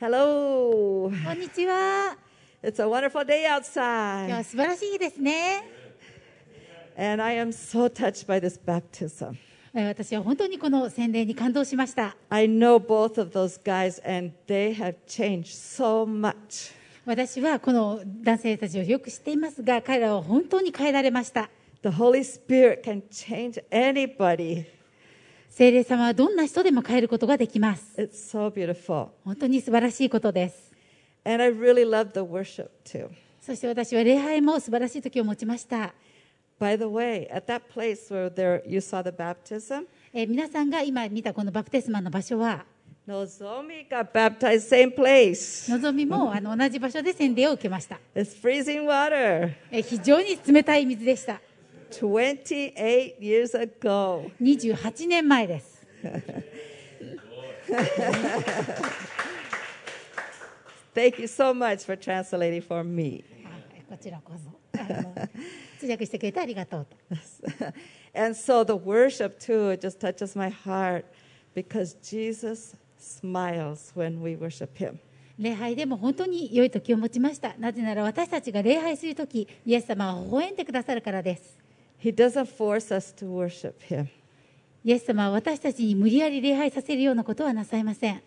Hello. こんにちは。It's a wonderful day 今日 outside. は素晴らしい日ですね。And I am so touched by this baptism. えー私は本当にこの洗礼に感動しました。I know both of those guys, and they have changed so much. 私はこの男性たちをよく知っていますが、彼らは本当に変えられました。The Holy Spirit can change anybody. 聖霊様はどんな人でも変えることができます。本当に素晴らしいことです。そして私は礼拝も素晴らしい時を持ちました。皆さんが今見たこのバプテスマの場所は、のぞみ,もあの同じ場所で洗礼を受けました。え非常に冷たい水でした。28 years ago. 28年前です。Thank you so much for translating for me. はいこちらこそ。通訳してくれてありがとうと。and so the worship too, just touches my heart because Jesus smiles when we worship him. 礼拝でも本当に良い時を持ちました。なぜなら私たちが礼拝するとき、イエス様は微笑んでくださるからです。イエス様は私たちに無理やり礼拝させるようなことはなさいません。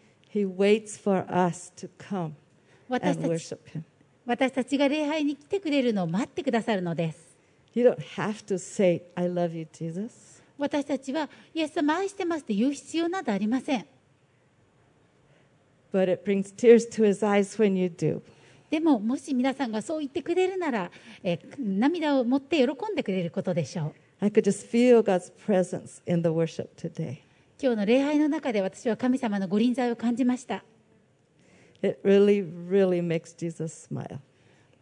私たちが礼拝に来てくれるのを待ってくださるのです。私たちは、イエス様愛してますと言う必要などありません。But it brings tears to his eyes when you do. でも、もし皆さんがそう言ってくれるなら、え、涙を持って喜んでくれることでしょう。今日の礼拝の中で私は神様のご臨在を感じました。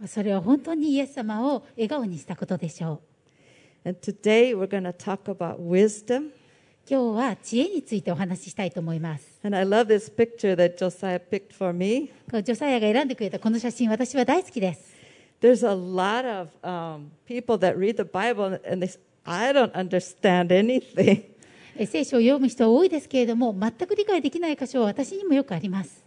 それは本当にイエス様を笑顔にしたことでしょう。今日は知恵についてお話ししたいと思います。And I love this picture that Josiah picked for me. ジョサヤが選んでくれたこの写真、私は大好きです。There's a lot of um, people that read the Bible and they, s- I don't understand anything. え聖書を読む人は多いですけれども、全く理解できない箇所は私にもよくあります。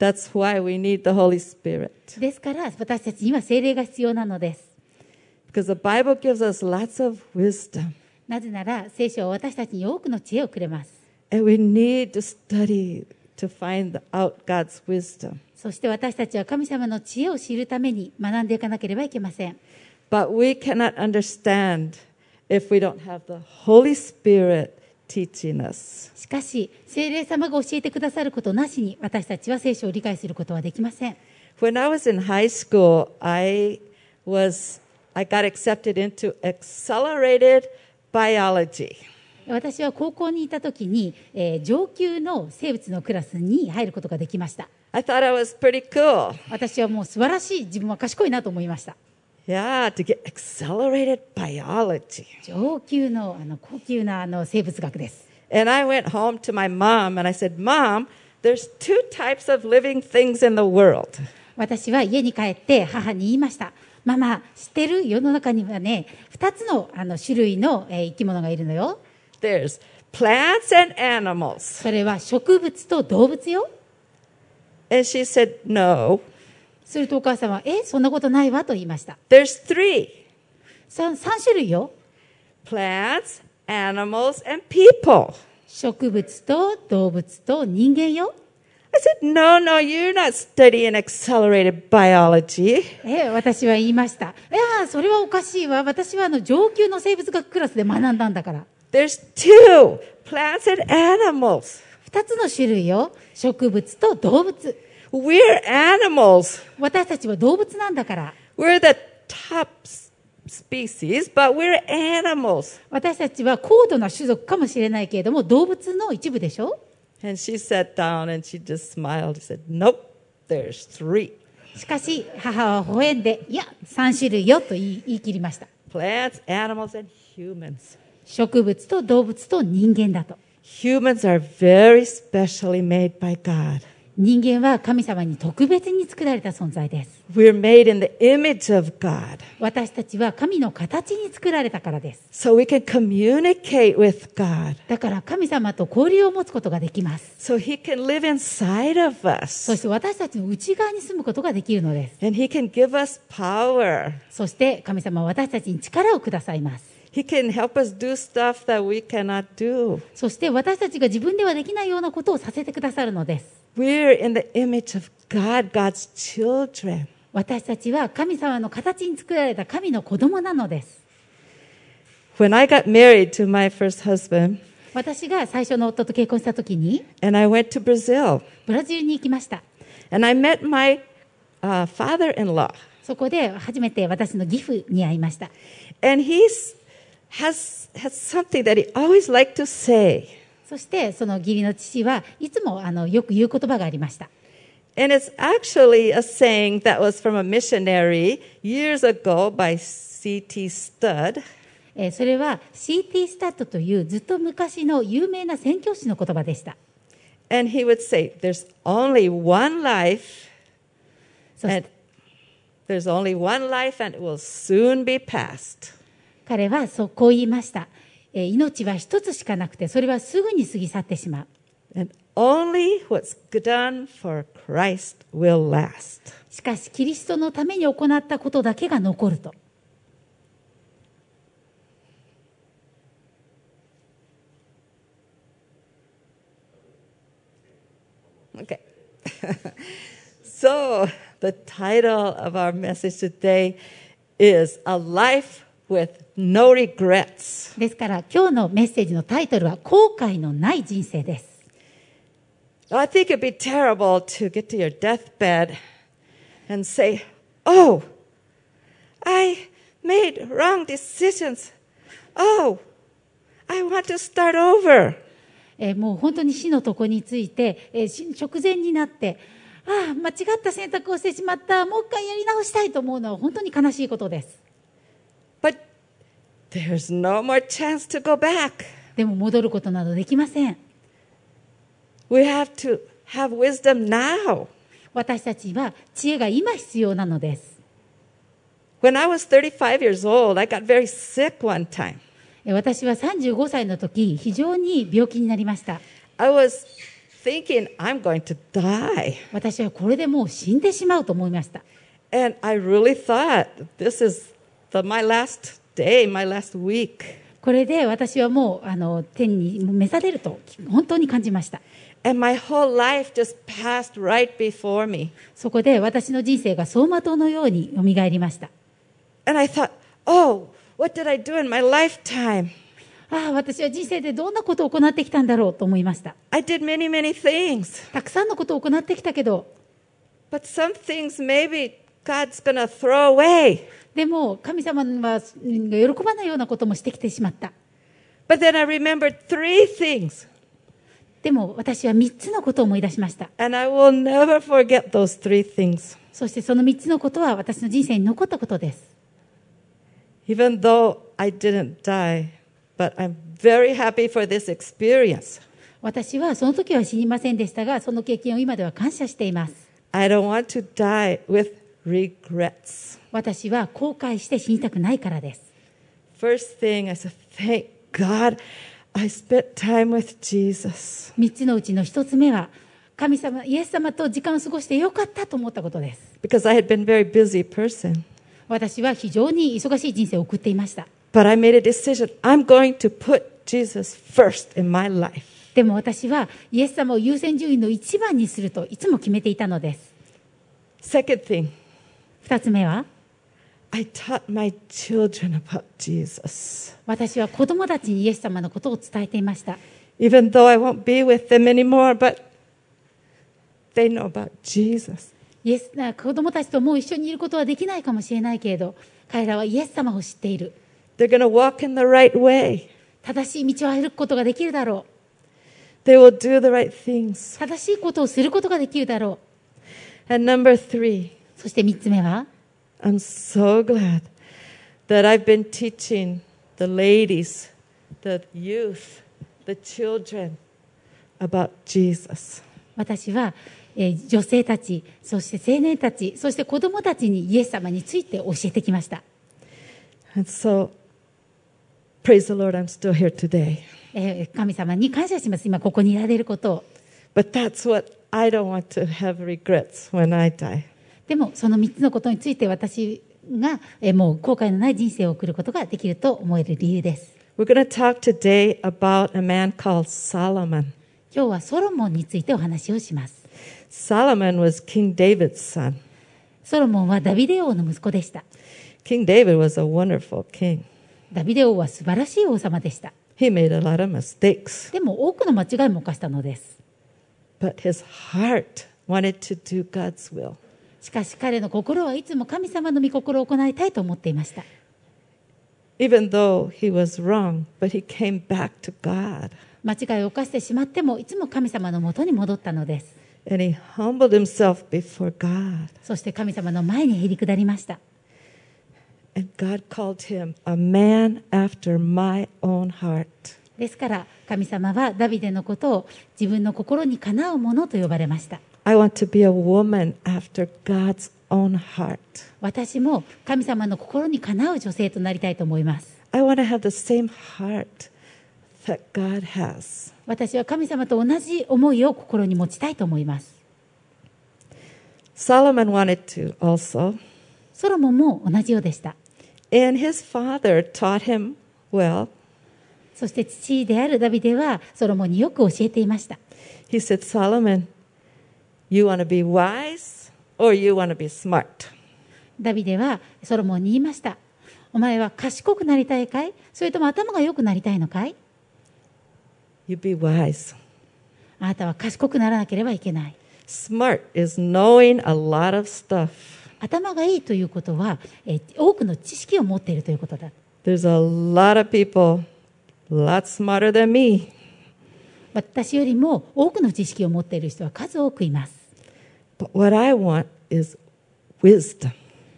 That's why we need the Holy Spirit. ですから、私たちには精霊が必要なのです。Because the Bible gives us lots of wisdom. なぜなら、聖書は私たちに多くの知恵をくれます。And we need to study to find out God's wisdom. そして私たちは神様の知恵を知るために学んでいかなければいけません。But we cannot understand if we don't have the Holy Spirit teaching us. しかし、聖霊様が教えてくださることなしに、私たちは聖書を理解することはできません。When I was in high school, I was I got accepted into accelerated biology. 私は高校にいた時に、えー上級の生物のクラスに入ることができました。I thought I was pretty cool. 私はもう素晴らしい、自分は賢いなと思いました。Yeah, to get accelerated biology. 上級のあの高級なあの生物学です。And I went home to my mom and I said, "Mom, there's two types of living things in the world. 私は家に帰って母に言いました。ママ、知ってる世の中にはね、二つのあの種類の、えー生き物がいるのよ。There's plants and animals." それは植物と動物よ。And she said, "No. するとお母さんは、え、そんなことないわと言いました。There's three. 三三種類よ。Plants, animals, and people." 植物と動物と人間よ。I said, "No, no, you're not studying accelerated biology." え私は言いました。いや、それはおかしいわ。私はあの上級の生物学クラスで学んだんだから。There's two plants and animals. 二つの種類よ。植物と動物。We're animals. 私たちは動物なんだから。We're the top s- species, but we're animals. 私たちは高度な種族かもしれないけれども、動物の一部でしょ And she sat down and she just smiled and said, Nope, there's three しかし、母は微笑んで、いや、三種類よと言い言い切りました。plants, animals, and humans. 植物と動物と人間だと。Humans are very specially made by God. 人間は神様に特別に作られた存在です。We're made in the image of God. 私たちは神の形に作られたからです。So we can communicate with God. だから神様と交流を持つことができます。So He can live inside of そ us. して私たちの内側に住むことができるのです。And He can give us power. そして神様は私たちに力をくださいます。He can help us do stuff that we cannot do. そして私たちが自分ではできないようなことをさせてくださるのです。We're in the image of God, God's children. 私たちは神様の形に作られた神の子供なのです。When I got married to my first husband, 私が最初の夫と結婚した時に and I went to Brazil, ブラジルに行きました。and I met my uh, father in law. そこで初めて私の義父に会いました。And he has, has something that he always liked to say. そしてその義理の父はいつもあのよく言う言葉がありました。And it's actually a saying that was from a missionary years ago by C.T. ーそれは CT スタットというずっと昔の有名な宣教師の言葉でした。And he would say, There's only one life, and て there's only one life, and it will soon be past. 彼はそうこう言いました。命は一つしかなくて、それはすぐに過ぎ去ってしまう。しかし、キリストのために行ったことだけが残ると。Okay. the title of our message today is A Life with No Regrets. ですから、今日のメッセージのタイトルは、後悔のない人生です。I think it'd be terrible to get to your deathbed and say, Oh, I made wrong decisions. Oh, I want to start over. えーもう本当に死のとこについて、えー死直前になって、ああ、間違った選択をしてしまった、もう一回やり直したいと思うのは本当に悲しいことです。There's no more chance to go back. でも戻ることなどできません。We have to have wisdom now. 私たちは知恵が今必要なのです。When I was 35 years old, I got very sick one time. え私は35歳の時、非常に病気になりました。I was thinking, I'm going to die. 私はこれでもう死んでしまうと思いました。And I really thought, this is the, my last これで私はもうあの天に召されると本当に感じました。そこで私の人生が走馬灯のようによみがえりました。ああ、私は人生でどんなことを行ってきたんだろうと思いました。たくさんのことを行ってきたけど。God's to throw away. でも神様はうん喜ばないようなこともしてきてしまった。But then I remembered three things. でも私は3つのことを思い出しました。And I will never forget those three things. そしてその3つのことは私の人生に残ったことです。Even though I didn't die, but I'm very happy for this experience. 私はその時は死にませんでしたが、その経験を今では感謝しています。I don't want to die with 私は後悔して死にたくないからです。3つのうちの1つ目は、神様、イエス様と時間を過ごしてよかったと思ったことです。私は非常に忙しい人生を送っていました。でも私は、イエス様を優先順位の一番にするといつも決めていたのです。2つ目は、I taught my children about Jesus. 私は子供たちにイエス様のことを伝えていました。Even though I won't be with them anymore, but they know about Jesus. イエス子供たちともう一緒にいることはできないかもしれないけれど、彼らはイエス様を知っている。They're going to walk in the right way. 正しい道を歩くことができるだろ They will do the right things. う。正しいことをすることができるだろ And number three, う。そして3つ目は、I'm so glad that I've been teaching the ladies, the youth, the children about Jesus. 私はえー女性たち、そして青年たち、そして子供たちにイエス様について教えてきました。And so, praise the Lord, I'm still here today. えー神様に感謝します。今ここにいられることを。But that's what I don't want to have regrets when I die. でもその3つのことについて私がえもう後悔のない人生を送ることができると思える理由です。今日はソロモンについてお話をします。ソロモンはダビデ王の息子でした。ダビデ王は素晴らしい王様でした。He made a lot of でも多くの間違いも犯したのです。But his heart wanted to. しかし彼の心はいつも神様の御心を行いたいと思っていました。Even though he was wrong, but he came back to God 間違いを犯してしまってもいつも神様のもとに戻ったのです。and he humbled himself before God. そして神様の前にへり下りました。And God called him a man after my own heart. ですから神様はダビデのことを自分の心にかなうものと呼ばれました。I want to be a woman after God's own heart. 私も神様の心にかなう女性となりたいと思います。I want to have the same heart that God has. 私は神様と同じ思いを心に持ちたいと思います。Solomon wanted to also. ソロモンも同じようでした。And his father taught him well. そして父であるダビデはソロモンによく教えていました。He said, Solomon, you want to be wise or you want to be smart? ダビデはソロモンに言いました。お前は賢くなりたいかい？それとも頭が良くなりたいのかい？You be wise. あなたは賢くならなければいけない。Smart is knowing a lot of stuff. 頭がいいということは、えー多くの知識を持っているということだ。There's a lot of people a lot smarter than me. 私よりも多くの知識を持っている人は数多くいます。But what I want is wisdom.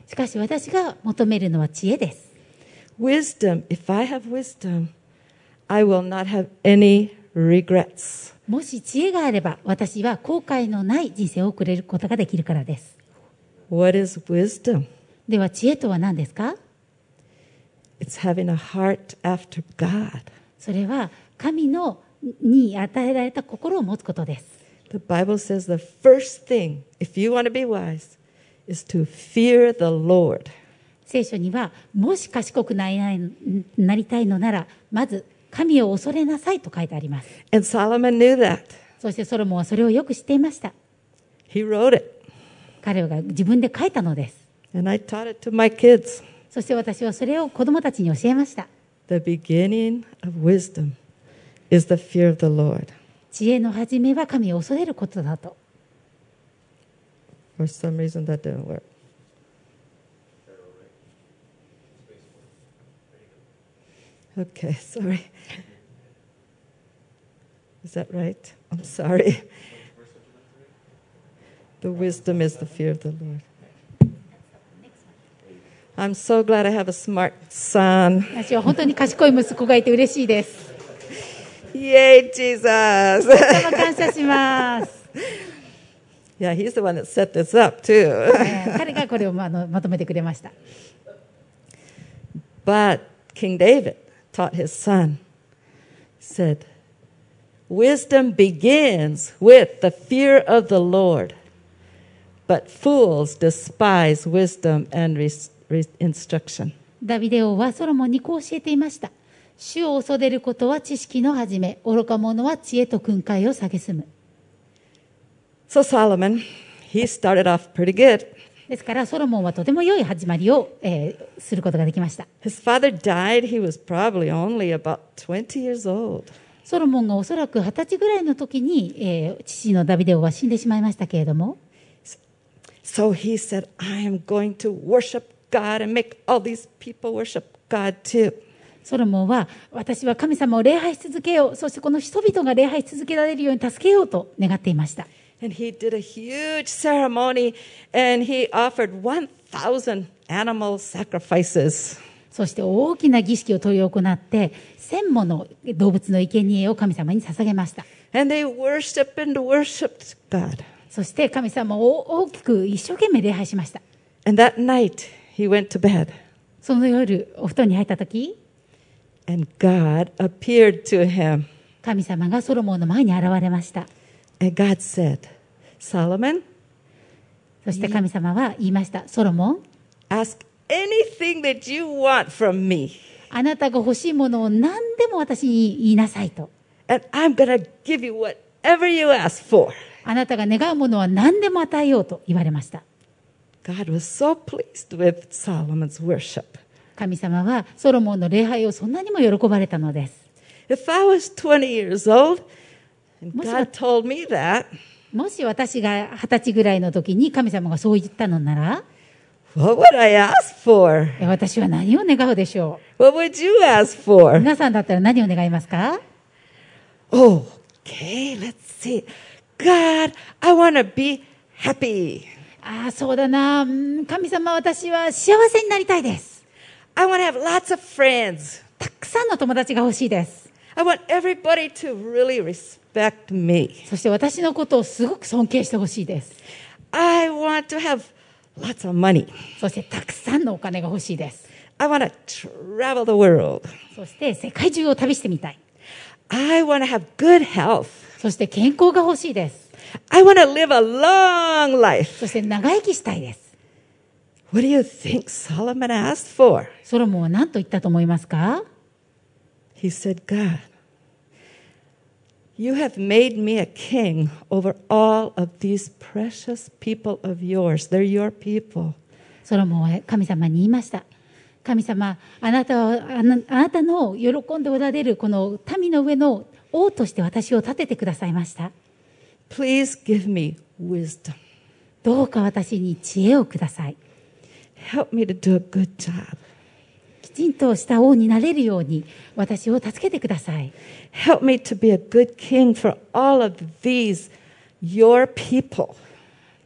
しかし私が求めるのは知恵です。Wisdom, if I have wisdom, I will not have any regrets. もし知恵があれば私は後悔のない人生を送れることができるからです。What is wisdom? では知恵とは何ですか It's having a heart after God. それは神のに与えられた心を持つことです。The Bible says the first thing, if you want to be wise, is to fear the Lord. 聖書にはもし賢くなりないなりたいのならまず神を恐れなさいと書いてあります。 And Solomon knew that. そしてソロモンはそれをよく知っていました。 He wrote it. 彼が自分で書いたのです。 And I taught it to my kids. そして私はそれを子供たちに教えました。 The beginning of wisdom is the fear of the Lord. 知恵の始めは神を恐れることだと。For some reason, that didn't work. Okay, sorry. Is that right? I'm sorry. The wisdom is the fear of the Lord. I'm so glad I have a smart son. 私は本当に賢い息子がいて嬉しいです。Yay, Jesus! とても感謝します。 yeah, he's the one that set this up, too. えー彼がこれをまあのまとめてくれました。 But King David taught his son, said, Wisdom begins with the fear of the Lord, but fools despise wisdom and res- re- instruction. ダビデ王はソロモンにこう教えていました。 主を恐れることは知識の始め、愚か者は知恵と訓戒を蔑む。So Solomon, he started off pretty good. ですからソロモンはとても良い始まりを、えーすることができました。His father died, he was probably only about 20 years old. ソロモンがおそらく二十歳ぐらいの時に、えー父のダビデ王は死んでしまいましたけれども、So he said, I am going to worship God and make all these people worship God too. ソロモンは私は神様を礼拝し続けよう、そしてこの人々が礼拝し続けられるように助けようと願っていました。And he did a huge ceremony and he offered 1,000 animal sacrifices. そして大きな儀式を執り行って、千もの動物の生贄を神様に捧げました。And they worshiped and worshiped God. そして神様を大きく一生懸命礼拝しました。And that night, he went to bed. その夜、お布団に入った時、And God appeared to him. 神様がソロモンの前に現れました。And God said, Solomon, そして神様は言いました。ソロモン、ask anything that you want from me. あなたが欲しいものを何でも私に言いなさいと。And I'm to give you whatever you ask for. あなたが願うものは何でも与えようと言われました。God was so pleased with Solomon's worship. 神様はソロモンの礼拝をそんなにも喜ばれたのです。もし私が二十歳ぐらいの時に神様がそう言ったのなら、私は何を願うでしょう？皆さんだったら何を願いますか ?OK, let's see.God, I wanna be happy. ああ、そうだな。神様、私は幸せになりたいです。I want to have lots of friends. たくさんの友達が欲しいです。I want everybody to really respect me. そして私のことをすごく尊敬してほしいです。I want to have lots of money. そしてたくさんのお金が欲しいです。I want to travel the world. そして世界中を旅してみたい。I want to have good health. そして健康が欲しいです。I want to live a long life. そして長生きしたいです。What do you think Solomon asked for? ソロモンは何と言ったと思いますか He said, God, you have made me a king over all of these precious people of yours. They're your people. ソロモンは神様に言いました。神様、あなたは、あなあなたの喜んでおられるこの民の上の王として私を立ててくださいました。Please give me wisdom. どうか私に知恵をください。Help me to do a good job. きちんとした王になれるように私を助けてください。Help me to be a good king for all of these, your people.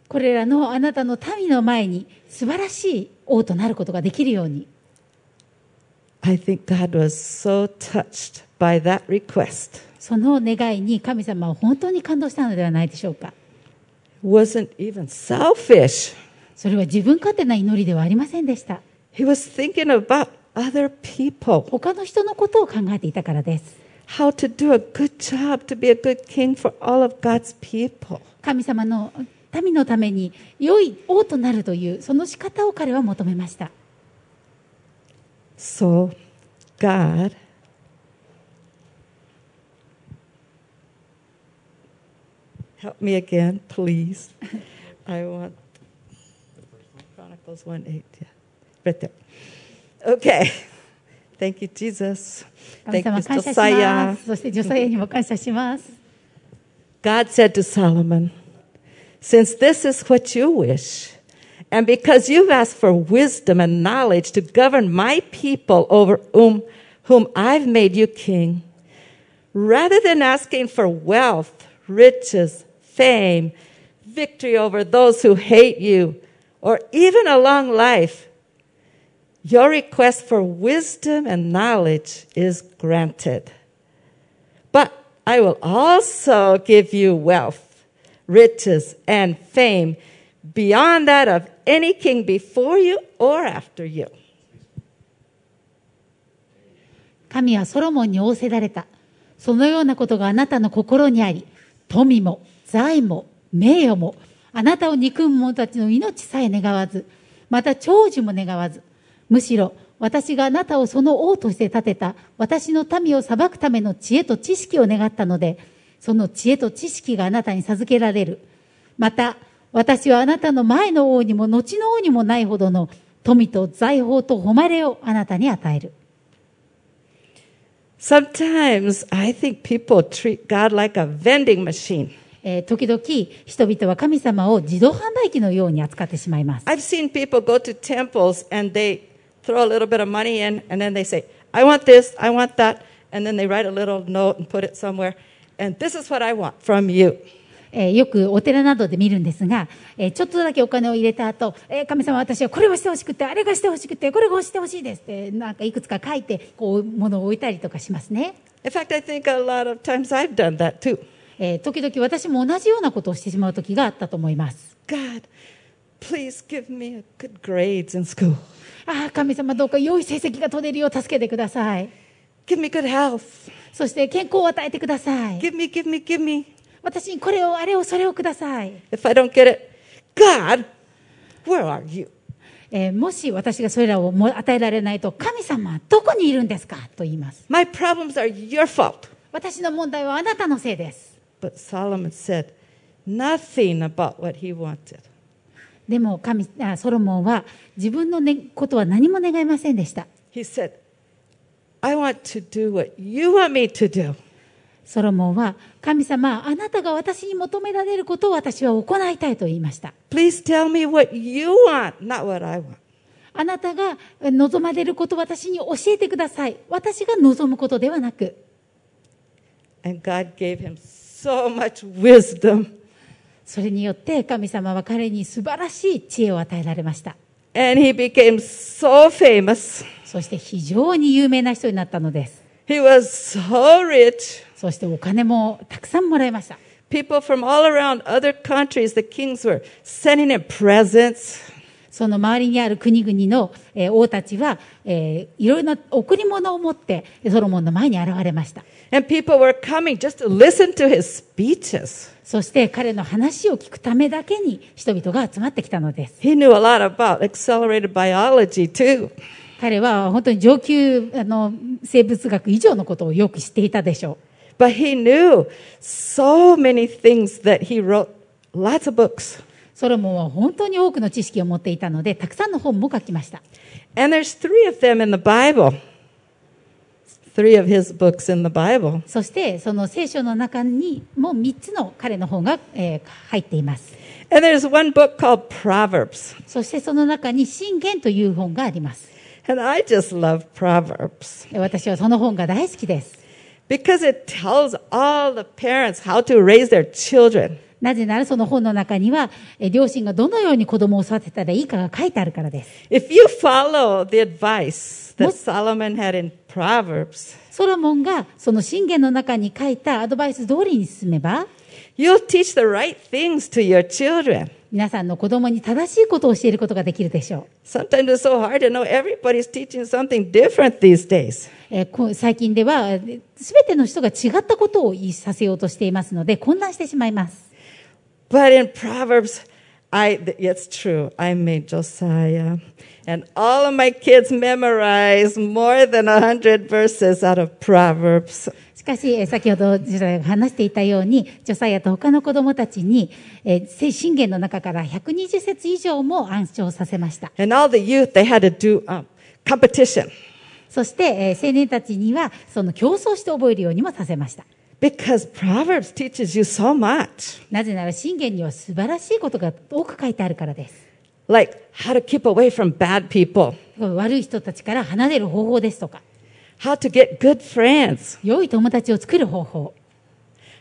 これらのあなたの民の前に素晴らしい王となることができるように。I think God was so touched by that request. その願いに神様は本当に感動したのではないでしょうか。Wasn't even selfish. それは自分勝手な祈りではありませんでした。He was thinking about other people, 他の人のことを考えていたからです。how to do a good job to be a good king for all of God's people. 神様の民のために良い王となるというその仕方を彼は求めました。So, God help me again, please. I want 1 8. Yeah. Right there. Okay. Thank you, Jesus. Thank you, Josiah. God said to Solomon, Since this is what you wish, and because you've asked for wisdom and knowledge to govern my people over whom, whom I've made you king, rather than asking for wealth, riches, fame, victory over those who hate you, or even a long life, your request for wisdom and knowledge is granted. But I will also give you wealth, riches, and fame beyond that of any king before you or after you. 神はソロモンに仰せられた。そのようなことがあなたの心にあり、富も財も名誉も、 あなたを憎む者たちの命さえ願わず、また長寿も願わず、むしろ私があなたをその王として立てた私の民を裁くための知恵と知識を願ったので、その知恵と知識があなたに授けられる。また、私はあなたの前の王にも後の王にもないほどの富と財宝と誉れをあなたに与える。Sometimes I think people treat God like a vending machine. えー時々人々は神様を自動販売機のように扱ってしまいます。I've seen people go to temples and they throw a little bit of money in and then they say, I want this, I want that. And then they write a little note and put it somewhere. And this is what I want from you. えーよくお寺などで見るんですが、えーちょっとだけお金を入れた後、えー神様私はこれをしてほしくて、あれがしてほしくて、これがしてほしいですって、なんかいくつか書いて、こう、物を置いたりとかしますね。In fact, I think a lot of times I've done that too. えー時々私も同じようなことをしてしまう時があったと思います。God, please give me a good grades in school. ああ、神様どうか良い成績が取れるよう助けてください。Give me good health. そして健康を与えてください。Give me, give me, give me. 私にこれを、あれを、それをください。If I don't get it, God, where are you? えーもし私がそれらをも与えられないと、神様はどこにいるんですかと言います。My problems are your fault. 私の問題はあなたのせいです。But Solomon said nothing about what he wanted. でも神あソロモンは自分の、ね、ことは何も願いませんでした。ソロモンは神様、あなたが私に求められることを私は行いたいと言いました。あなたが望まれることを私に教えてください。私が望むことではなく。So much wisdom. それによって神様は彼に素晴らしい知恵を与えられました And he became so famous. そして非常に有名な人になったのです He was so rich. そしてお金もたくさんもらいました People from all around other countries, the kings were sending him presents. その周りにある国々の王たちは、え、いろいろな贈り物を持って、ソロモンの前に現れました。そして彼の話を聞くためだけに人々が集まってきたのです。彼は本当に上級あの生物学以上のことをよく知っていたでしょう。But he knew so many things that he wrote lots of books. う。ソロモンは本当に多くの知識を持っていたので、たくさんの本も書きました。And there's three of them in the Bible. Three of his books in the Bible. そしてその聖書の中にも3つの彼の本が、えー入っています。And there's one book called Proverbs. そしてその中に信玄という本があります。And I just love Proverbs 私はその本が大好きです。because it tells all the parents how to raise their children. なぜならその本の中には、両親がどのように子供を育てたらいいかが書いてあるからです。ソロモンがその信玄の中に書いたアドバイス通りに進めば、皆さんの子供に正しいことを教えることができるでしょう。最近では、すべての人が違ったことを言いさせようとしていますので、混乱してしまいます。But in Proverbs, I, it's true. I made Josiah and all of my kids memorize more than a hundred verses out of Proverbs. しかし、えー先ほど話していたように、ジョサヤと他の子供たちに、えー聖信玄の中から120節以上も暗唱させました。And all the youth, they had to do um, competition そして、えー青年たちには、その競争して覚えるようにもさせました。Because Proverbs teaches you so much. なぜなら信玄には素晴らしいことが多く書いてあるからです。Like how to keep away from bad people, 悪い人たちから離れる方法ですとか、how to get good friends, 良い友達を作る方法、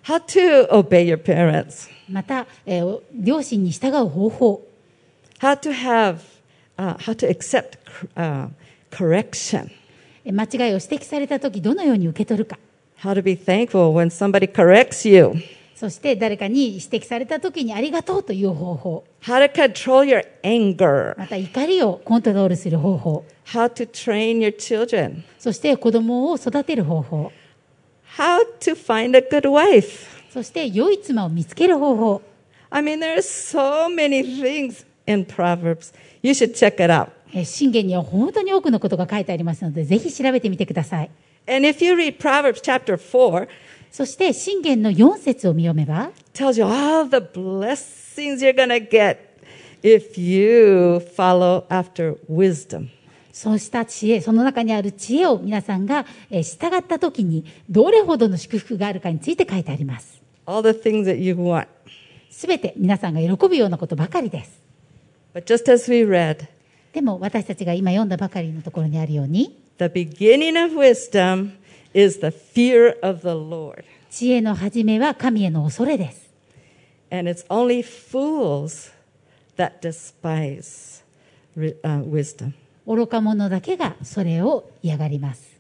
how to obey your parents, また、えー両親に従う方法、how to have, uh, how to accept uh, correction, えー間違いを指摘された時どのように受け取るか、how to be thankful when somebody corrects you, そして誰かに指摘された時にありがとうという方法、how to control your anger, また怒りをコントロールする方法、how to train your children, そして子供を育てる方法、how to find a good wife. そして良い妻を見つける方法、I mean, there's so many things in Proverbs. You should check it out. えー信玄には本当に多くのことが書いてありますので、ぜひ調べてみてください。And if you read Proverbs chapter 4, そして信玄の4節を見読めば、tells you all the blessings you're to get if you follow after wisdom. そうした知恵、その中にある知恵を皆さんがえー従った時に、どれほどの祝福があるかについて書いてあります。All the things that you want. すべて皆さんが喜ぶようなことばかりです。But just as we read, でも私たちが今読んだばかりのところにあるように、the beginning of wisdom is the fear of the Lord. 知恵の始めは神への恐れです。 And it's only fools that despise ri- uh, wisdom. 愚か者だけがそれを嫌がります。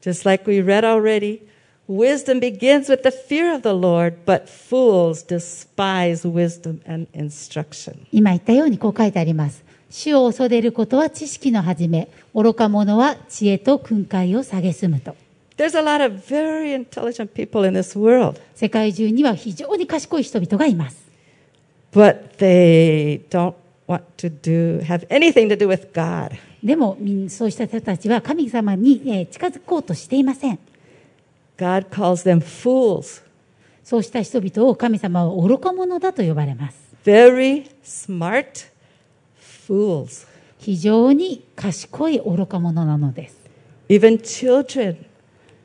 Just like we read already, Wisdom begins with the fear of the Lord, but fools despise wisdom and instruction. 今言ったようにこう書いてあります。 主を恐れることは知識の始め、愚か者は知恵と訓戒を蔑むと。There's a lot of very intelligent people in this world, 世界中には非常に賢い人々がいます。but they don't want to do have anything to do with God. でも、そうした人たちは神様にえー近づこうとしていません。God calls them fools. そうした人々を神様は愚か者だと呼ばれます。Very smart fools. 非常に賢い愚か者なのです。Even children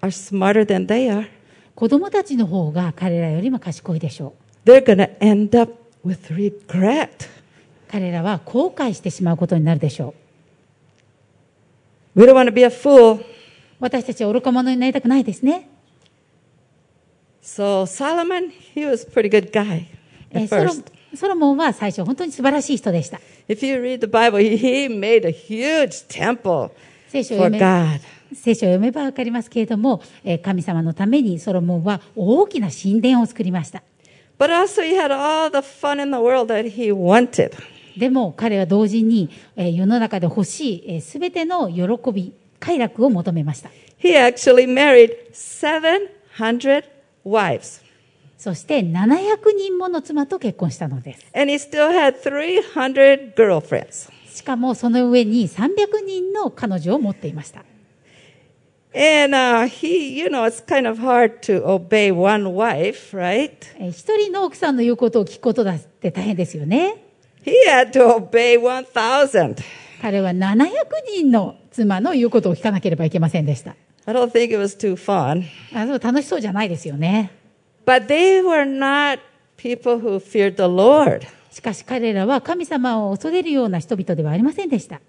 are smarter than they are. 子供たちの方が彼らよりも賢いでしょ They're going to end up with regret. う。彼らは後悔してしまうことになるでしょう。We don't want to be a fool. 私たちは愚か者になりたくないですね。So Solomon, he was a pretty good guy え at first. ソロモンは最初本当に素晴らしい人でした。If you read the Bible, he, made a huge temple for God. 聖書を読めばわかりますけれども、えー神様のためにソロモンは大きな神殿を作りました。But also he had all the fun in the world that he wanted. でも彼は同時に、えー世の中で欲しいすべての喜び、快楽を求めました。He actually married 700 wives. そして700人もの妻と結婚したのです。And he still had 300 girlfriends. しかもその上に300人の彼女を持っていました。And uh, he, you know, it's kind of hard to obey one wife, right? えー一人の奥さんの言うことを聞くことだって大変ですよね。He had to obey 1,000. 彼は700人の妻の言うことを聞かなければいけませんでした。I don't think it was too fun. あそう楽しそうじゃないですよね。But they were not people who feared the Lord. しかし彼らは神様を恐れるような人々ではありませんでした。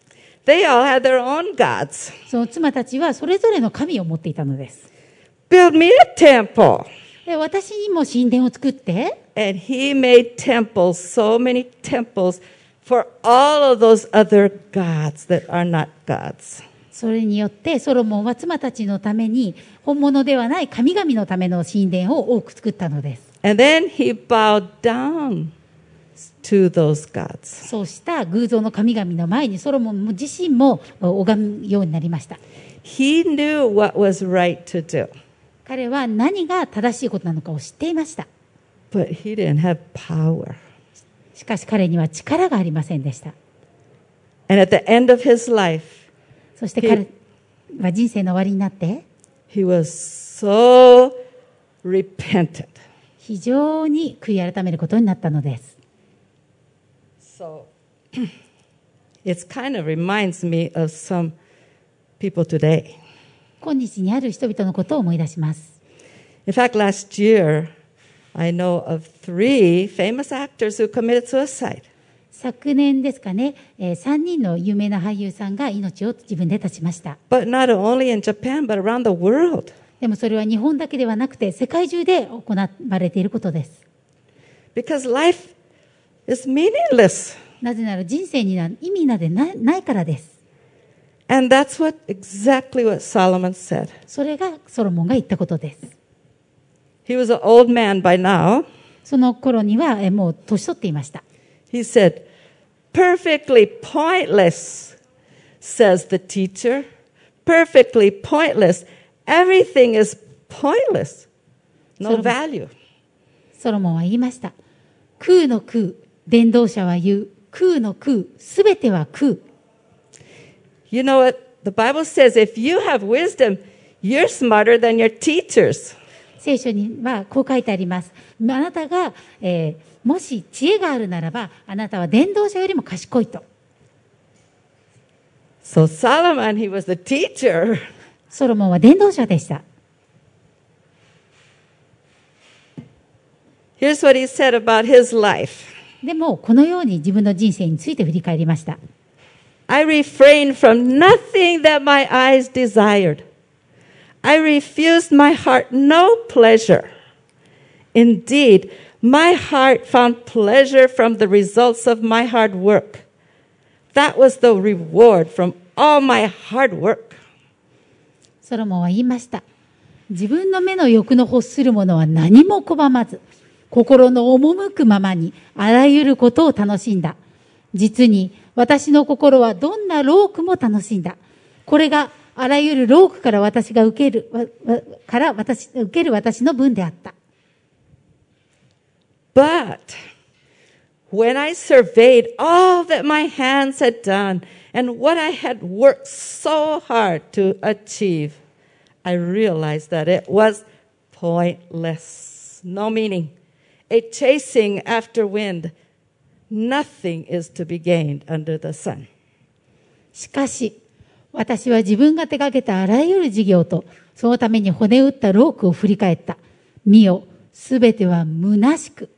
They all had their own gods. その妻たちはそれぞれの神を持っていたのです。 Build me a temple. で私にも神殿を作って、 And he made temples, so many temples, for all of those other gods that are not gods. それによってソロモンは妻たちのために本物ではない神々のための神殿を多く作ったのです。And then he bowed down to those gods. そうした偶像の神々の前にソロモン自身も拝むようになりました。He knew what was right to do, 彼は何が正しいことなのかを知っていました。but he didn't have power. しかし彼には力がありませんでした。And at the end of his life, そして彼は人生の終わりになって、he was so repentant. 非常に悔い改めることになったのです。So it kind of reminds me of some people today. 今日にある人々のことを思い出します。In fact, last year, I know of three famous actors who committed suicide. 昨年ですかね、え3人の有名な俳優さんが命を自分で絶ちました。But not only in Japan, but around the world. でもそれは日本だけではなくて世界中で行われていることです。Because life is meaningless. なぜなら人生には意味などないないからです。And that's what exactly what Solomon said. それがソロモンが言ったことです。He was an old man by now. その頃にはえもう年取っていました。He said, Perfectly pointless, says the teacher. Perfectly pointless. Everything is pointless. No Solomon. value. ソロモンは言いました。空の空、伝道者は言う。空の空、すべては空。 You know what? The Bible says if you have wisdom, you're smarter than your teachers. 聖書にはこう書いてあります。あなたが、えー もし知恵があるならば、あなたは伝道者よりも賢いと。So Solomon, he was the teacher. ソロモンは伝道者でした。Here's what he said about his life でも、このように自分の人生について振り返りました。I refrained from nothing that my eyes desired. I refused my heart no pleasure. Indeed, my heart found pleasure from the results of my hard work. That was the reward from all my hard work. ソロモンは言いました。自分の目の欲の欲するものは何も拒まず、心の赴くままにあらゆることを楽しんだ。実に私の心はどんな労苦も楽しんだ。これがあらゆる労苦から私が受ける、から私、受ける私の分であった。But when I surveyed all that my hands had done and what I had worked so hard to achieve, I realized that it was pointless, no meaning, a chasing after wind. Nothing is to be gained under the sun. しかし、私は自分が手掛けたあらゆる事業と、そのために骨打ったロークを振り返った。見よ、すべては虚しく、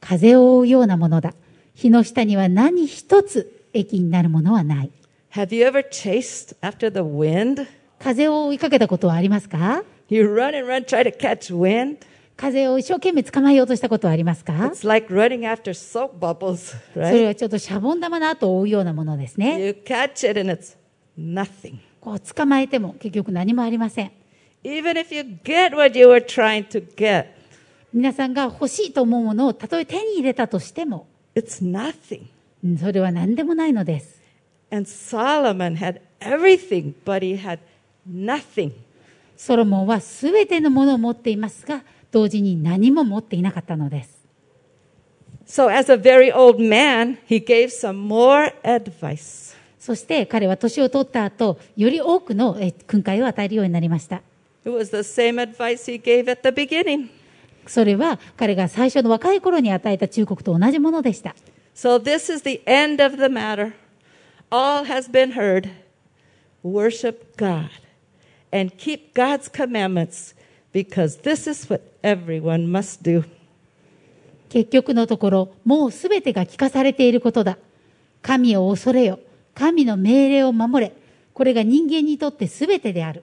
風を追うようなものだ。日の下には何一つ益になるものはない。Have you ever chased after the wind? 風を追いかけたことはありますか You run and run, try to catch wind. 風を一生懸命捕まえようとしたことはありますか It's like running after soap bubbles, それ right? はちょっとシャボン玉の後を追うようなものですね。You catch it and it's nothing. こう捕まえても結局何もありません。Even if you get what you were trying to get, 皆さんが欲しいと思うものをたとえ手に入れたとしても、it's nothing. うんそれは何でもないのです。And Solomon had everything, but he had nothing. ソロモンはすべてのものを持っていますが、同時に何も持っていなかったのです。So, as a very old man, he gave some more advice. そして彼は年を取った後、より多くのえ訓戒を与えるようになりました。It was the same advice he gave at the beginning. それは彼が最初の若い頃に与えた忠告と同じものでした。So, this is the end of the matter. All has been heard. Worship God and keep God's commandments because this is what everyone must do. 結局のところ、もうすべてが聞かされていることだ。神を恐れよ。神の命令を守れ。これが人間にとってすべてである。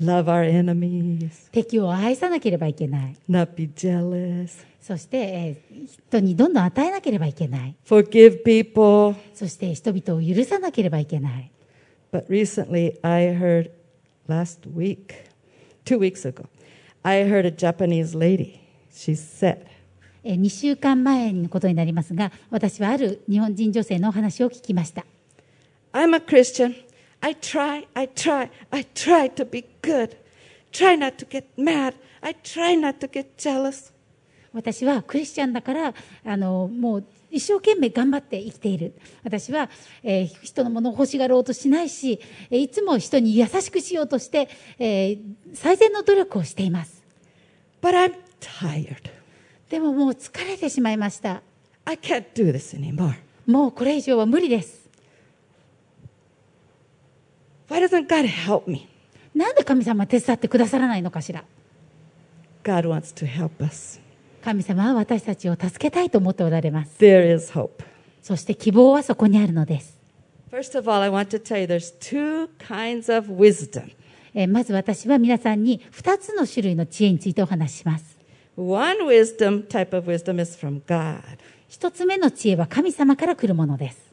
love our enemies, 敵を愛さなければいけない。not be jealous, そして、えー人にどんどん与えなければいけない。forgive people. そして人々を許さなければいけない。But recently I heard last week, two weeks ago, I heard a Japanese lady. She said, え2週間前のことになりますが、私はある日本人女性のお話を聞きました。I'm a Christian. I try, I try, I try to be good. Try not to get mad. I try not to get jealous. 私はクリスチャンだから、あの、もう一生懸命頑張って生きている。私は、えー人のものを欲しがろうとしないし、えーいつも人に優しくしようとして、えー最善の努力をしています。But I'm tired. でももう疲れてしまいました。I can't do this anymore. もうこれ以上は無理です。Why doesn't God help me? なんで神様は手伝ってくださらないのかしら。God wants to help us. 神様は私たちを助けたいと思っておられます。There is hope. そして希望はそこにあるのです。First of all, I want to tell you there's two kinds of wisdom. えーまず私は皆さんに2つの種類の知恵についてお話しします。One wisdom, type of wisdom, is from God, 一つ目の知恵は神様から来るものです。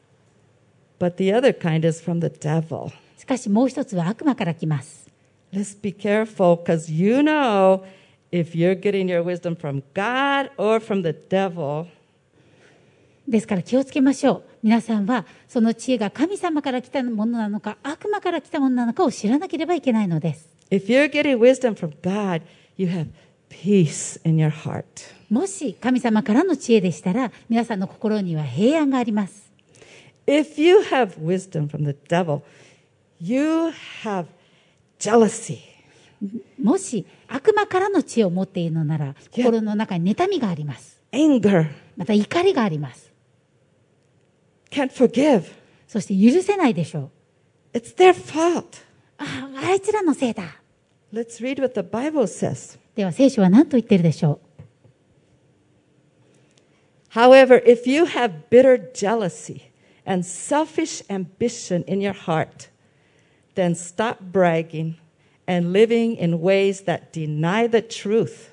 but the other kind is from the devil. しかしもう一つは悪魔から来ます。Let's be careful because you know if you're getting your wisdom from God or from the devil. ですから気をつけましょう。皆さんはその知恵が神様から来たものなのか悪魔から来たものなのかを知らなければいけないのです。If you're getting wisdom from God, you have peace in your heart. もし神様からの知恵でしたら皆さんの心には平安があります。If you have wisdom from the devil, you have jealousy. もし悪魔からの知恵を持っているのなら心の中に妬みがあります。anger, また怒りがあります。can't forgive. そして許せないでしょう。It's their fault. ああ、あいつらのせいだ。Let's read what the Bible says. では聖書は何と言ってるでしょ However, if you have bitter jealousy and selfish ambition in your heart, then stop bragging and living in ways that deny the truth.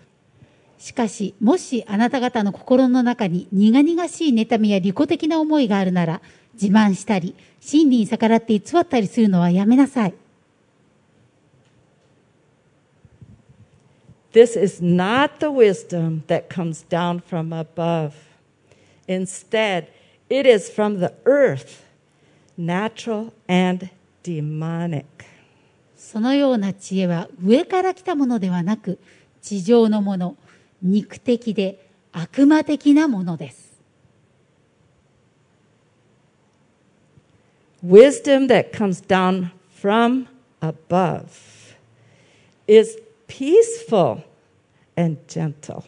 うしかしもしあなた方の心の中に苦々しい妬みや利己的な思いがあるなら自慢したり真理に逆らって偽ったりするのはやめなさい This is not the wisdom that comes down from above. Instead, it is from the earth, natural and demonic. そのような知恵は上から来たものではなく地上のもの肉的で悪魔的なものです Wisdom that comes down from above is peaceful and gentle.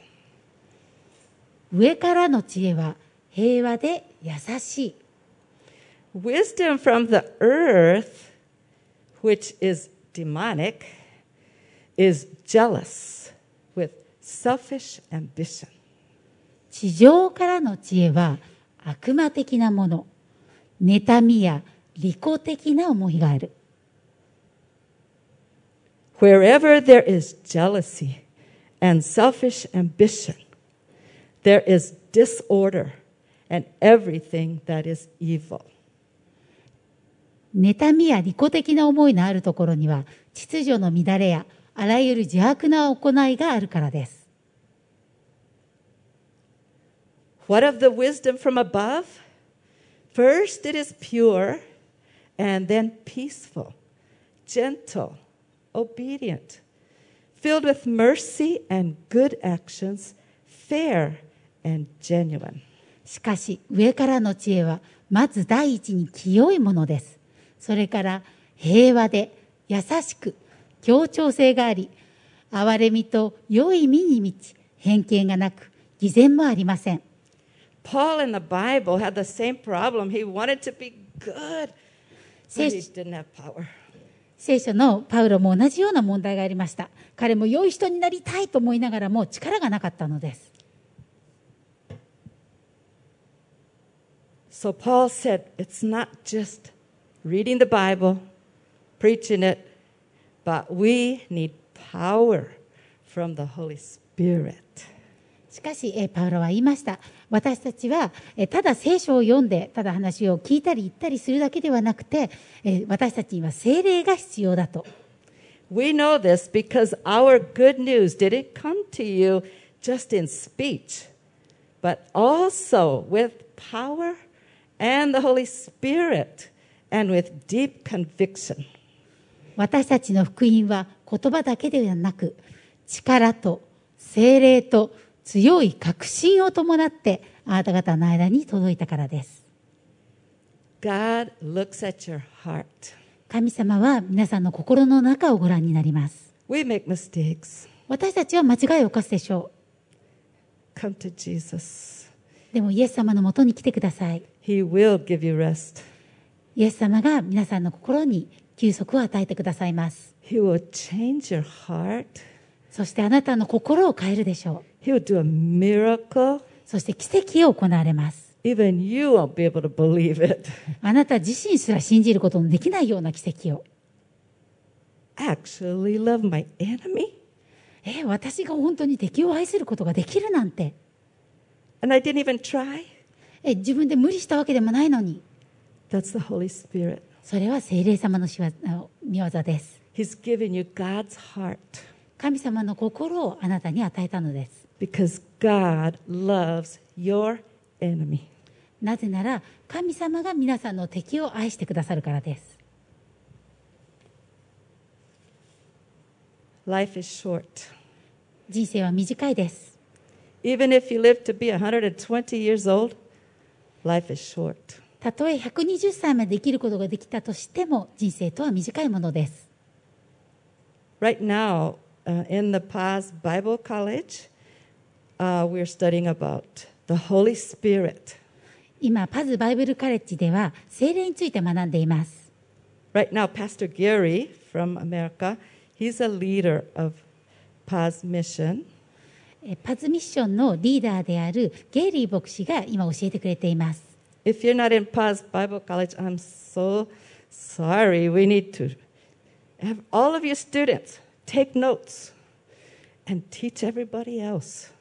上からの知恵は平和で優しい Wisdom from the earth, which is demonic, is jealous with selfish ambition. 地上からの知恵は悪魔的なもの妬みや利己的な思いがある Wherever there is jealousy and selfish ambition, there is disorder and everything that is evil. 妬みや利己的な思いのあるところには秩序の乱れやあらゆる邪悪な行いがあるからです What of the wisdom from above? First, it is pure, and then peaceful, gentle, obedient, filled with mercy and good actions, fair and genuine. しかし上からの知恵はまず第一に清いものですそれから平和で優しく協調性があり憐れみと良い身に満ち偏見がなく偽善もありません Paul in the Bible had the same problem. He wanted to be good, but he didn't have power. 聖書のパウロも同じような問題がありました彼も良い人になりたいと思いながらも力がなかったのです So Paul said it's not just reading the Bible, preaching it, but we need power from the Holy Spirit. しかし、えパウロは言いました。私たちは、えただ聖書を読んで、ただ話を聞いたり言ったりするだけではなくて、え私たちには精霊が必要だと。We know this because our good news didn't come to you just in speech, but also with power and the Holy Spirit. And with deep conviction. 私たちの福音は言葉だけではなく、力と聖霊と強い確信を伴って、あなた方の間に届いたからです。God looks at your heart. 神様は皆さんの心の中をご覧になります。We make mistakes. 私たちは間違いを犯すでしょ Come to Jesus. う。でもイエス様のもとに来てください。He will give you rest. イエス様が皆さんの心に休息を与えてくださいます。He will change your heart. そしてあなたの心を変えるでしょう。He will do a miracle. そして奇跡を行われます。Even you won't be able to believe it. あなた自身すら信じることのできないような奇跡を。Actually, love my enemy? え、私が本当に敵を愛することができるなんて。And I didn't even try? え、自分で無理したわけでもないのに。That's the Holy Spirit. それは聖霊様の仕業見業です。He's given you God's heart 神様の心をあなたに与えたのです。because God loves your enemy. なぜなら神様が皆さんの敵を愛してくださるからです。Life is short. 人生は短いです。Even if you live to be 120 years old, life is short. たとえ120歳まで生きることができたとしても人生とは短いものです。Right now, uh, in the Paz Bible College, uh, we're studying about the Holy Spirit. 今、パズバイブルカレッジでは聖霊について学んでいます。Right now, Pastor Gary from America, He's a leader of Paz Mission. えーパズミッションのリーダーであるゲイリー牧師が今教えてくれています。If you're not in Paz Bible College, I'm so sorry. We need to have all of you students take notes and teach everybody else.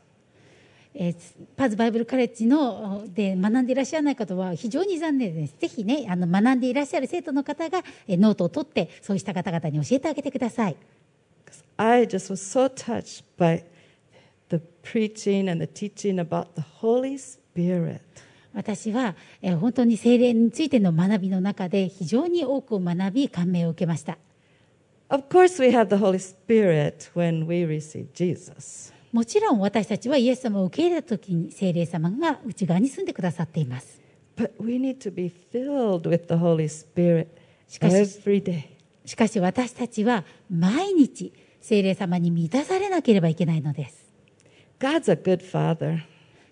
えーパズバイブルカレッジので学んでいらっしゃらない方は非常に残念です。ぜひね、あの学んでいらっしゃる生徒の方がえーノートを取って、そうした方々に教えてあげてください。I just was so touched by the preaching and the teaching about the Holy Spirit. 私は、えー本当に精霊についての学びの中で非常に多くを学び、感銘を受けました。Of course, we have the Holy Spirit when we receive Jesus. もちろん私たちはイエス様を受け入れた時に精霊様が内側に住んでくださっています。But we need to be filled with the Holy Spirit しかし- every day. しかし私たちは毎日精霊様に満たされなければいけないのです。God's a good father.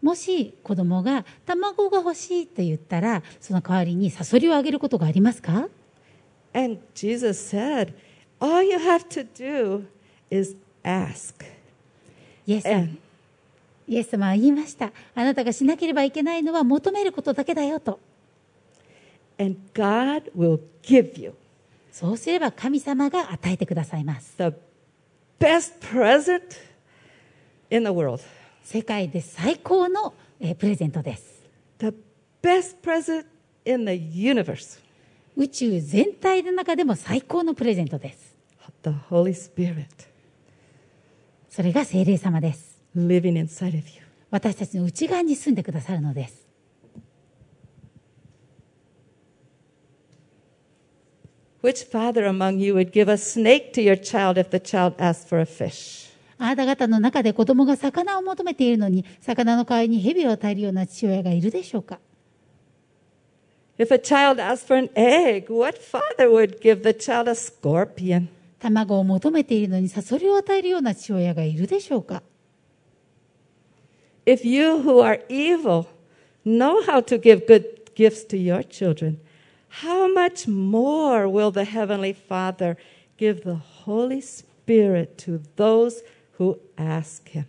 もし子供が卵が欲しいと言ったらその代わりにサソリをあげることがありますか？And Jesus said, all you have to do is ask. イエス様イエス様は言いました。あなたがしなければいけないのは求めることだけだよと。And God will give you そうすれば神様が与えてくださいます the best present in the world, 世界で最高の、えープレゼントです the best present in the universe, 宇宙全体の中でも最高のプレゼントです the Holy Spirit それが精霊様です living inside of you. 私たちの内側に住んでくださるのです Which father among you would give a snake to your child if the child asked for a fish? あなた方の中で子供が魚を求めているのに魚の代わりに蛇を与えるような父親がいるでしょうか If a child asked for an egg, what father would give the child a scorpion? 卵を求めているのにサソリを与えるような父親がいるでしょうか If you who are evil know how to give good gifts to your children, how much more will the Heavenly Father give the Holy Spirit to those who ask Him?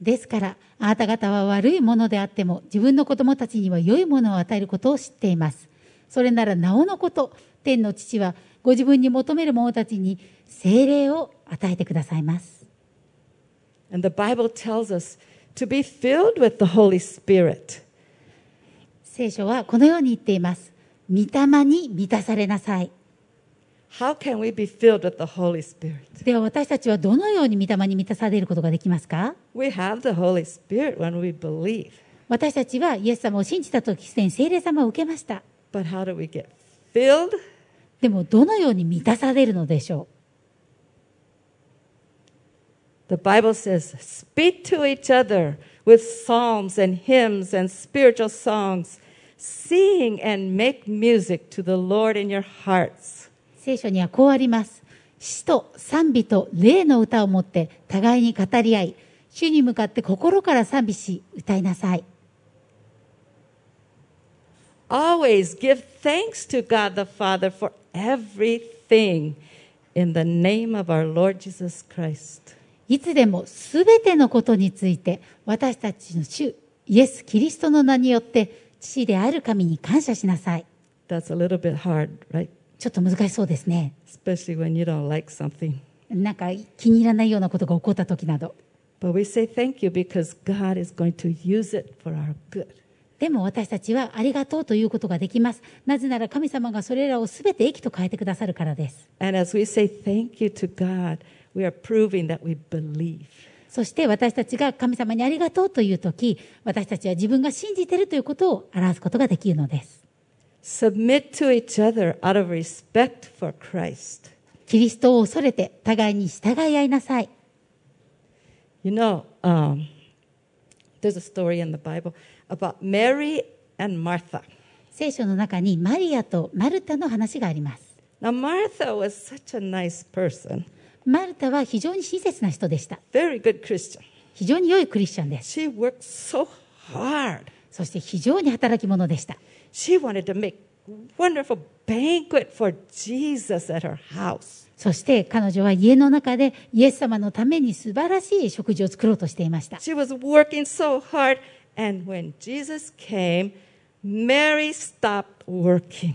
ですからあなた方は悪いものであっても自分の子供たちには良いものを与えることを知っていますそれならなおのこと天の父はご自分に求める者たちに精霊を与えてくださいます And the Bible tells us to be filled with the Holy Spirit. 聖書はこのように言っています御霊に満たされなさい How can we be filled with the Holy Spirit? では私たちはどのように御霊に満たされることができますか We have the Holy Spirit when we believe. 私たちはイエス様を信じた時すでに聖霊様を受けました But how do we get filled? でもどのように満たされるのでしょ The Bible says, speak to each other with psalms and hymns and spiritual songs. Sing and make music to the Lord in your hearts. う聖書にはこうあります詩と賛美と霊の歌を持って互いに語り合い主に向かって心から賛美し歌いなさい Always give thanks to God the Father for everything in the name of our Lord Jesus Christ. いつでもすべてのことについて私たちの主イエス・キリストの名によって父である神に感謝しなさい That's a little bit hard, right? ちょっと難しそうですね。なんか気に入らないようなことが起こった時など。でも私たちはありがとうということができます。なぜなら神様がそれらをすべて益と変えてくださるからです。そして私たちが神様にありがとうというとき、私たちは自分が信じているということを表すことができるのです。Submit to each other out of respect for Christ. キリストを恐れて互いに従い合いなさい You know, um, there's a story in the Bible about Mary and Martha. 聖書の中にマリアとマルタの話があります。Now, Martha was such a nice person, マルタは非常に親切な人でした。very good Christian. 非常に良いクリスチャンです。She worked so hard. そして非常に働き者でした。She wanted to make wonderful banquet for Jesus at her house. そして彼女は家の中でイエス様のために素晴らしい食事を作ろうとしていました。She was working so hard, and when Jesus came, Mary stopped working.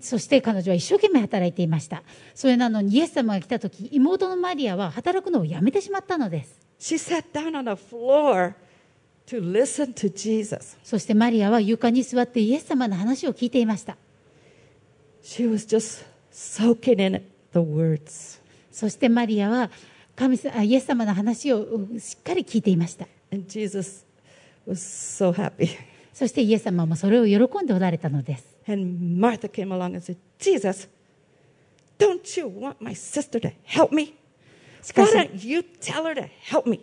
そして彼女は一生懸命働いていました。それなのにイエス様が来た時、妹のマリアは働くのをやめてしまったのです。She sat down on the floor to listen to Jesus. そしてマリアは床に座ってイエス様の話を聞いていました。She was just soaking in the words. そしてマリアは神様あイエス様の話をうんしっかり聞いていました。And Jesus was so happy. そしてイエス様もそれを喜んでおられたのです。And Martha came along and said, Jesus, don't you want my sister to help me? Why し don't you tell her to help me?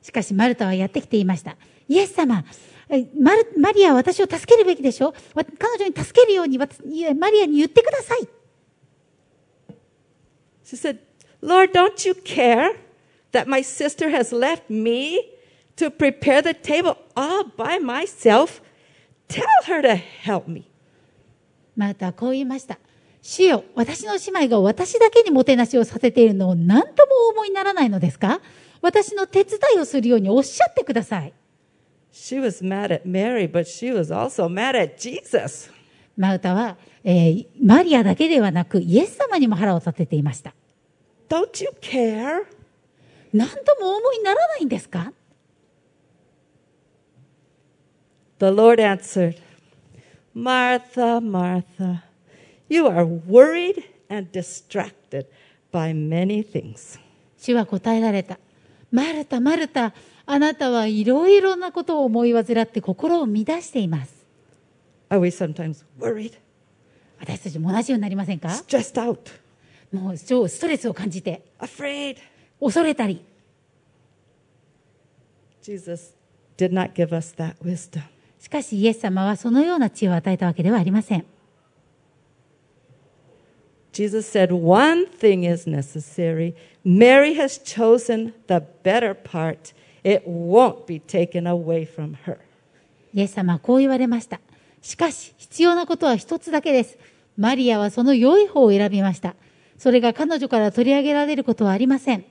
しかしマルタはやってきていました。イエス様、えマルマリアは私を助けるべきでしょ？わ彼女に助けるようにマリアに言ってください。She said, Lord, don't you care that my sister has left me to prepare the table all by myself? Tell her to help me. マルタはこう言いました。主よ、私の姉妹が私だけにもてなしをさせているのを何ともお思いにならないのですか？私の手伝いをするようにおっしゃってください。She was mad at Mary, but she was also mad at Jesus. マルタは、えーマリアだけではなくイエス様にも腹を立てていました。 Don't you care? 何ともお思いにならないんですか The Lord answered, Martha, Martha, you are worried and distracted by many things. 主は答えられた。マルタ、マルタ、 あなたはいろいろなことを思い煩って心を乱しています。Are we sometimes worried, 私たちも同じようになりませんか stressed out, もう超ストレスを感じて、afraid? 恐れたり。Jesus did not give us that wisdom. しかしイエス様はそのような知恵を与えたわけではありません。Jesus said, One thing is necessary. Mary has chosen the better part. It won't be taken away from her. イエス様はこう言われました。しかし必要なことは一つだけです。マリアはその良い方を選びました。それが彼女から取り上げられることはありません。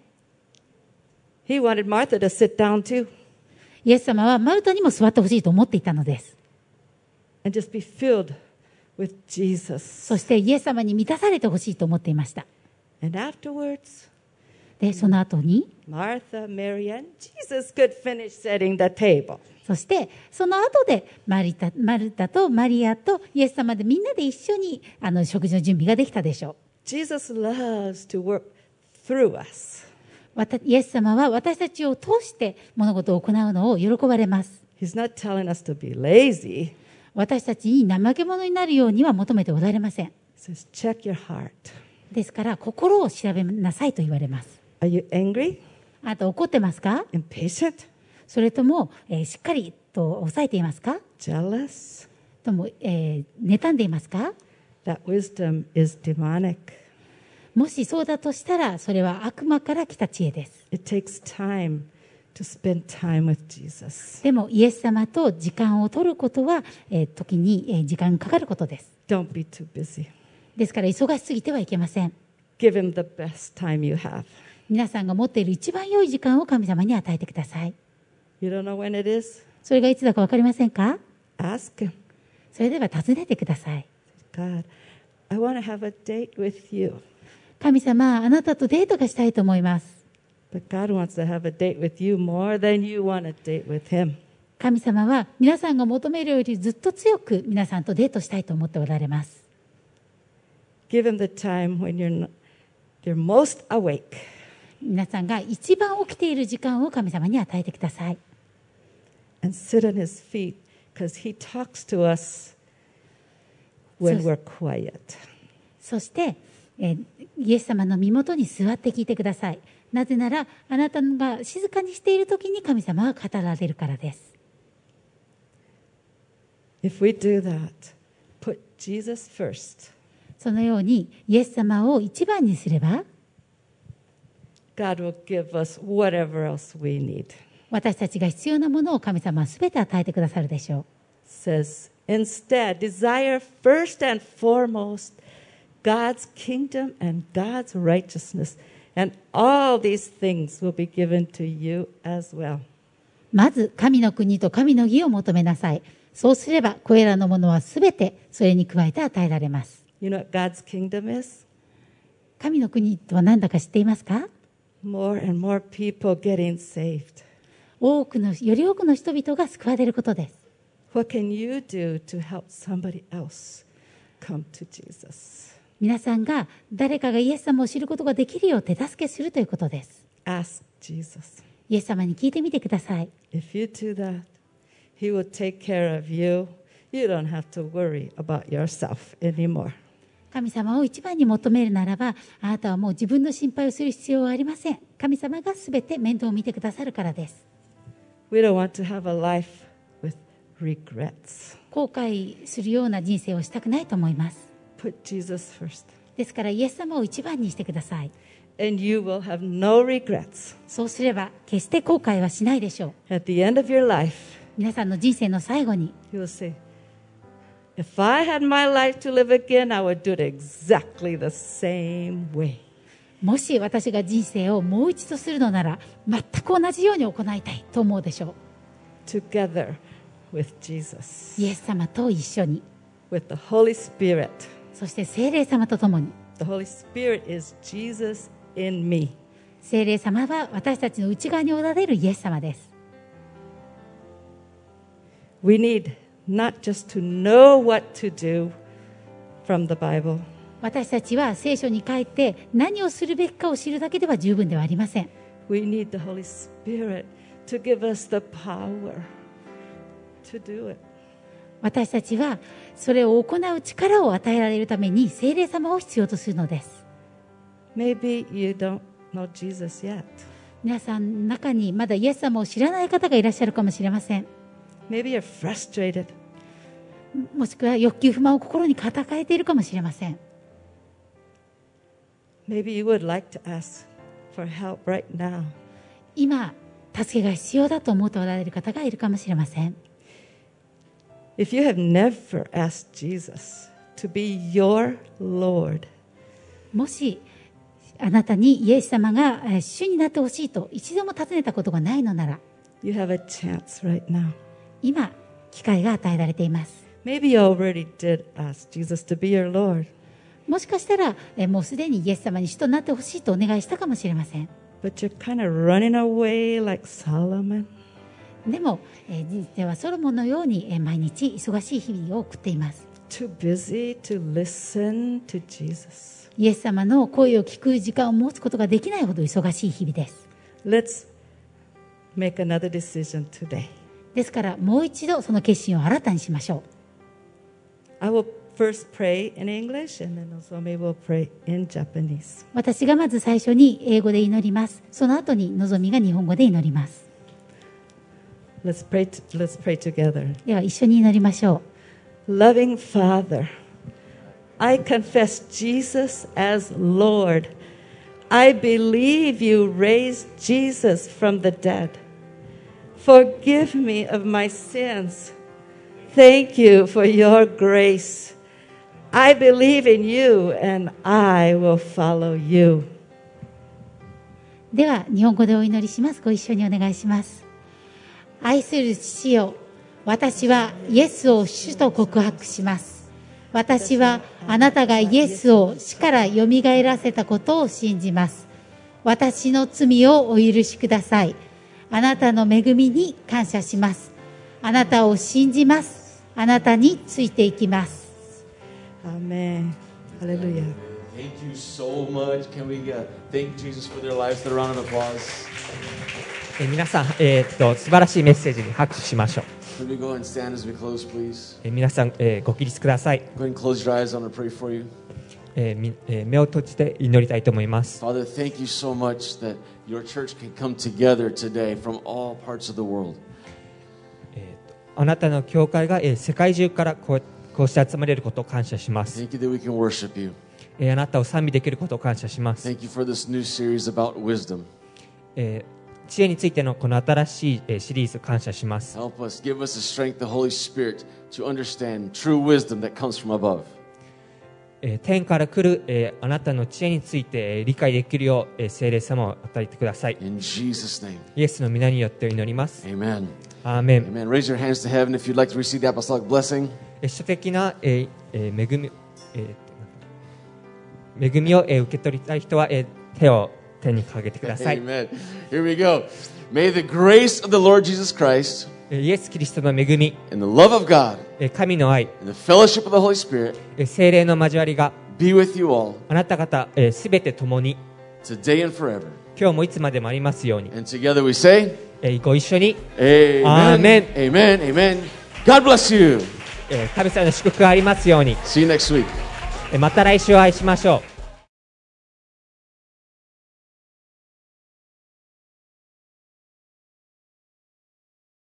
He wanted Martha to sit down too イエス様はマルタにも座ってほしいと思っていたのです。and just be filled with Jesus. そしてイエス様に満たされてほしいと思っていました。And afterwards, で、その後に、Martha, Mary, and Jesus could finish setting the table. そしてその後でマリタマルタとマリアとイエス様でみんなで一緒にあの食事の準備ができたでしょ Jesus loves to work through us. イエス様は私たちを通して物事を行うのを喜ばれます。He's not telling us to be lazy. 私たちに怠け者になるようには求めておられません。Says, check your heart. ですから心を調べなさいと言われます。Are you angry? あなた怒ってますか Impatient? それとも、えーしっかりと抑えていますか Jealous? とも、えー妬んでいますか That wisdom is demonic. もしそうだとしたらそれは悪魔から来た知恵です。It takes time to spend time with Jesus. でもイエス様と時間を取ることは、えー時に、えー時間がかかることです。Don't be too busy. ですから忙しすぎてはいけません。Give him the best time you have. 皆さんが持っている一番良い時間を神様に与えてください。それがいつだか分かりませんか？それでは訪ねてください。神様、あなたとデートがしたいと思います。神様は皆さんが求めるよりずっと強く皆さんとデートしたいと思っておられます。皆さんが一番起きている時間を神様に与えてください。and sit on his feet because he talks to us when So- we're quiet. そして、えーイエス様の身元に座って聞いてください。なぜならあなたが静かにしている時に神様は語られるからです If we do that, put Jesus first, そのようにイエス様を一番にすれば God will give us whatever else we need. 私たちが必要なものを神様は全て与えてくださるでしょう says, instead, desire first and foremost God's kingdom and God's righteousness, and all these things will be given to you as well. まず神の国と神の義を求めなさいそうすればこれらのものは全てそれに加えて与えられます You know what God's kingdom is? 神の国とは何だか知っていますか More and more people getting saved. 多くのより多くの人々が救われることです What can you do to help somebody else come to Jesus? 皆さんが誰かがイエス様を知ることができるよう手助けするということです Ask Jesus. イエス様に聞いてみてください If you do that, He will take care of you. You don't have to worry about yourself anymore. 神様を一番に求めるならばあなたはもう自分の心配をする必要はありません。神様が全て面倒を見てくださるからです。We don't want to have a life with regrets. 後悔するような人生をしたくないと思います。Put Jesus first, ですからイエス様を一番にしてください。And you will have no regrets. そうすれば決して後悔はしないでしょう。At the end of your life, 皆さんの人生の最後に。you will say, If I had my life to live again, I would do it exactly the same way. もし私が人生をもう一度するのなら全く同じように行いたいと思うでしょ Together with Jesus, うイエス様と一緒に with the Holy Spirit. そして聖霊様と共に The Holy Spirit is Jesus in me. 聖霊様は私たちの内側におられるイエス様です We need not just to know what to do from the Bible, 私たちは聖書に書いて何をするべきかを知るだけでは十分ではありません we need the Holy Spirit to give us the power to do it. 私たちはそれを行う力を与えられるために聖霊様を必要とするのです Maybe you don't know Jesus yet. 皆さん中にまだイエス様を知らない方がいらっしゃるかもしれません Maybe you're frustrated. もしくは欲求不満を心に抱えているかもしれません Maybe you would like to ask for help right now. 今助けが必要だと思っておられる方がいるかもしれません If you have never asked Jesus to be your Lord, もしあなたにイエス様がえー主になってほしいと一度も尋ねたことがないのなら you have a chance right now. 今機会が与えられています Maybe you already did ask Jesus to be your Lord, もしかしたらえーもうすでにイエス様に主となってほしいとお願いしたかもしれません but you're kind of running away like Solomon. でも、えー人生はソロモンのようにえー毎日忙しい日々を送っています Too busy to listen to Jesus. イエス様の声を聞く時間を持つことができないほど忙しい日々です Let's make another decision today. ですからもう一度その決心を新たにしましょ I will first pray in English and then Nozomi will pray in Japanese. う私がまず最初に英語で祈りますその後にのぞみが日本語で祈ります Let's pray, t- let's pray together. では一緒に祈りましょう Loving Father, I confess Jesus as Lord. I believe you raised Jesus from the dead. Forgive me of my sins. Thank you for your grace. I believe in you and I will follow you. では日本語でお祈りします。ご一緒にお願いします。愛する父よ私はイエスを主と告白します。私はあなたがイエスを死からよみがえらせたことを信じます。私の罪をお許しください。あなたの恵みに感謝します。あなたを信じます。あなたについていきます Amen. Hallelujah. Thank you so much. Can we uh, thank Jesus for their lives? The round of applause. えー皆さん、えーっと素晴らしいメッセージに拍手しましょう。Could we go and stand as we close, please? えー皆さん、えーご起立ください、Go and close your eyes. I'm going to pray for you. えーみえー目を閉じて祈りたいと思います。Father, thank you so much that your church can come together today from all parts of the world. あなたの教会が、えー世界中からこうこうして集まれることを感謝します、Thank you that we can worship you. えーあなたを賛美できることを感謝します、Thank you for this new series about wisdom. えー知恵についてのこの新しい、えーシリーズ感謝します Help us, give us the strength, the Holy Spirit, to understand true wisdom that comes from above. えー天から来る、えーあなたの知恵について、えー理解できるよう、えー聖霊様を与えてください In Jesus' name, イエスの皆によって祈ります amen. アーメン Amen. Raise your hands to heaven if you'd like to receive the apostolic blessing. えー主的な、えーえー恵み、えー恵みを、えー受け取りたい人は、えー手を天にかけてください、Amen. Here we go. May the grace of the Lord Jesus Christ えーイエス・キリストの恵み、and the love of God えー神の愛、and the fellowship of the Holy Spirit えー聖霊の交わりが be with you all あなた方すべ、て共に today and forever. 今日もいつまでもありますように、And together we say, えーえ、ご一緒に。アーメン。アーメン。アーメン。God 神様の祝福がありますように。えまた来週お会いしましょう。